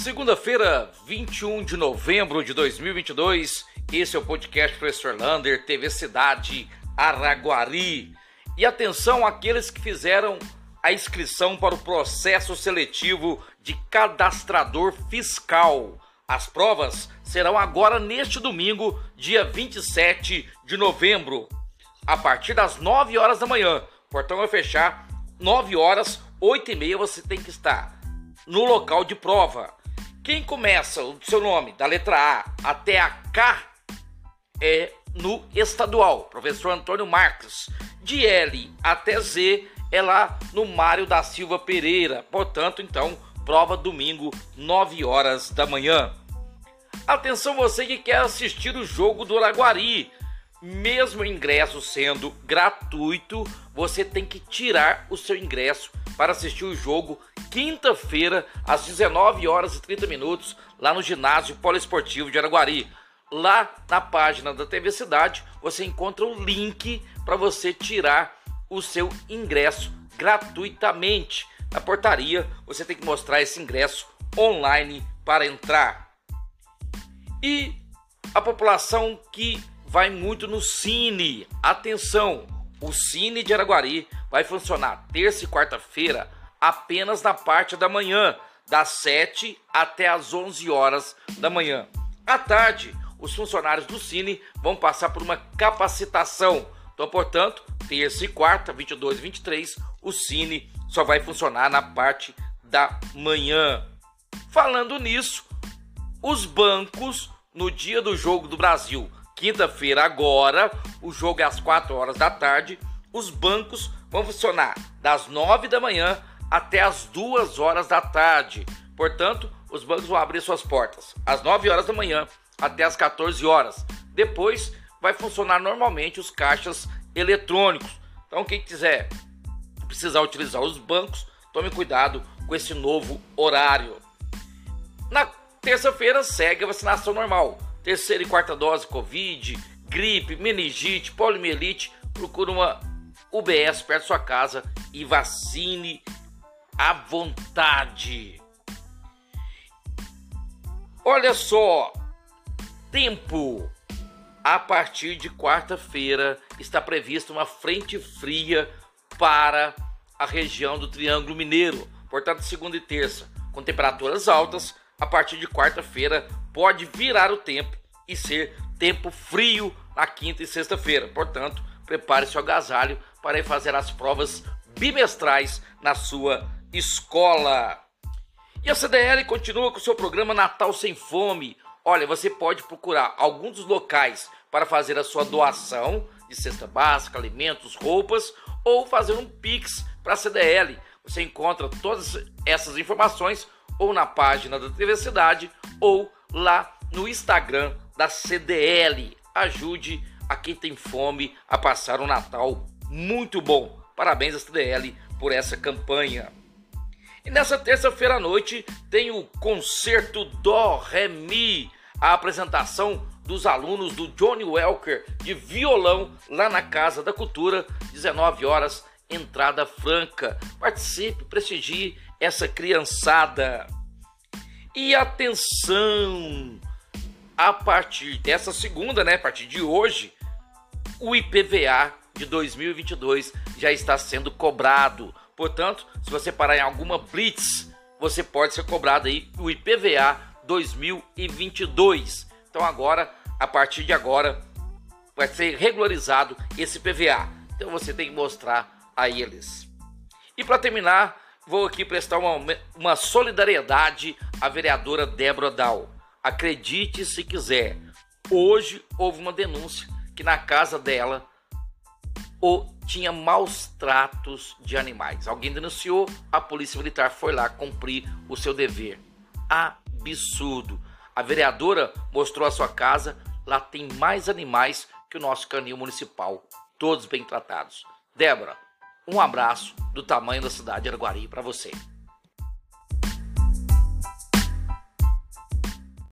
Segunda-feira, 21 de novembro de 2022. Esse é o podcast Professor Lander, TV Cidade Araguari. E atenção àqueles que fizeram a inscrição para o processo seletivo de cadastrador fiscal. As provas serão agora neste domingo, dia 27 de novembro, a partir das 9 horas da manhã. O portão vai fechar 9 horas, 8 e meia você tem que estar no local de prova. Quem começa o seu nome da letra A até a K é no estadual, professor Antônio Marques. De L até Z é lá no Mário da Silva Pereira. Portanto, então, prova domingo, 9 horas da manhã. Atenção você que quer assistir o jogo do Araguari. Mesmo o ingresso sendo gratuito, você tem que tirar o seu ingresso para assistir o jogo quinta-feira às 19 horas e 30 minutos lá no ginásio poliesportivo de Araguari. Lá na página da TV Cidade você encontra o link para você tirar o seu ingresso gratuitamente. Na portaria você tem que mostrar esse ingresso online para entrar. E a população que vai muito no Cine, atenção, o Cine de Araguari vai funcionar terça e quarta-feira apenas na parte da manhã, das 7 até as 11 horas da manhã. À tarde, os funcionários do Cine vão passar por uma capacitação. Então, portanto, terça e quarta, 22 e 23, o Cine só vai funcionar na parte da manhã. Falando nisso, os bancos no dia do jogo do Brasil, quinta-feira agora, o jogo é às 4 horas da tarde, os bancos vão funcionar das 9 da manhã até as 2 horas da tarde. Portanto, os bancos vão abrir suas portas às 9 horas da manhã até as 14 horas. Depois vai funcionar normalmente os caixas eletrônicos. Então, quem quiser precisar utilizar os bancos, tome cuidado com esse novo horário. Na terça-feira segue a vacinação normal. Terceira e quarta dose Covid, gripe, meningite, poliomielite. Procura uma UBS perto da sua casa e vacine à vontade. Olha só, Tempo. A partir de quarta-feira está prevista uma frente fria para a região do Triângulo Mineiro. Portanto, segunda e terça, com temperaturas altas, a partir de quarta-feira pode virar o tempo e ser tempo frio na quinta e sexta-feira. Portanto, prepare seu agasalho para ir fazer as provas bimestrais na sua escola. E a CDL continua com seu programa Natal Sem Fome, Olha, você pode procurar alguns dos locais para fazer a sua doação de cesta básica, alimentos, roupas ou fazer um Pix para a CDL. Você encontra todas essas informações ou na página da TV Cidade ou lá no Instagram da CDL. Ajude a quem tem fome a passar um Natal muito bom. Parabéns à CDL por essa campanha. E nessa terça-feira à noite tem o concerto do Mi, a apresentação dos alunos do Johnny Welker de violão lá na Casa da Cultura, 19 horas, entrada franca. Participe, prestigie essa criançada. E atenção, a partir dessa segunda, né, a partir de hoje, o IPVA de 2022 já está sendo cobrado. Portanto, se você parar em alguma blitz, você pode ser cobrado aí o IPVA 2022. Então agora, a partir de agora, vai ser regularizado esse IPVA. Então você tem que mostrar a eles. E para terminar, vou aqui prestar uma, uma solidariedade à vereadora Débora Dal. Acredite se quiser, hoje houve uma denúncia que na casa dela ou tinha maus tratos de animais. Alguém denunciou, a polícia militar foi lá cumprir o seu dever. Absurdo. A vereadora mostrou a sua casa, lá tem mais animais que o nosso canil municipal, todos bem tratados. Débora, um abraço do tamanho da cidade de Araguari para você.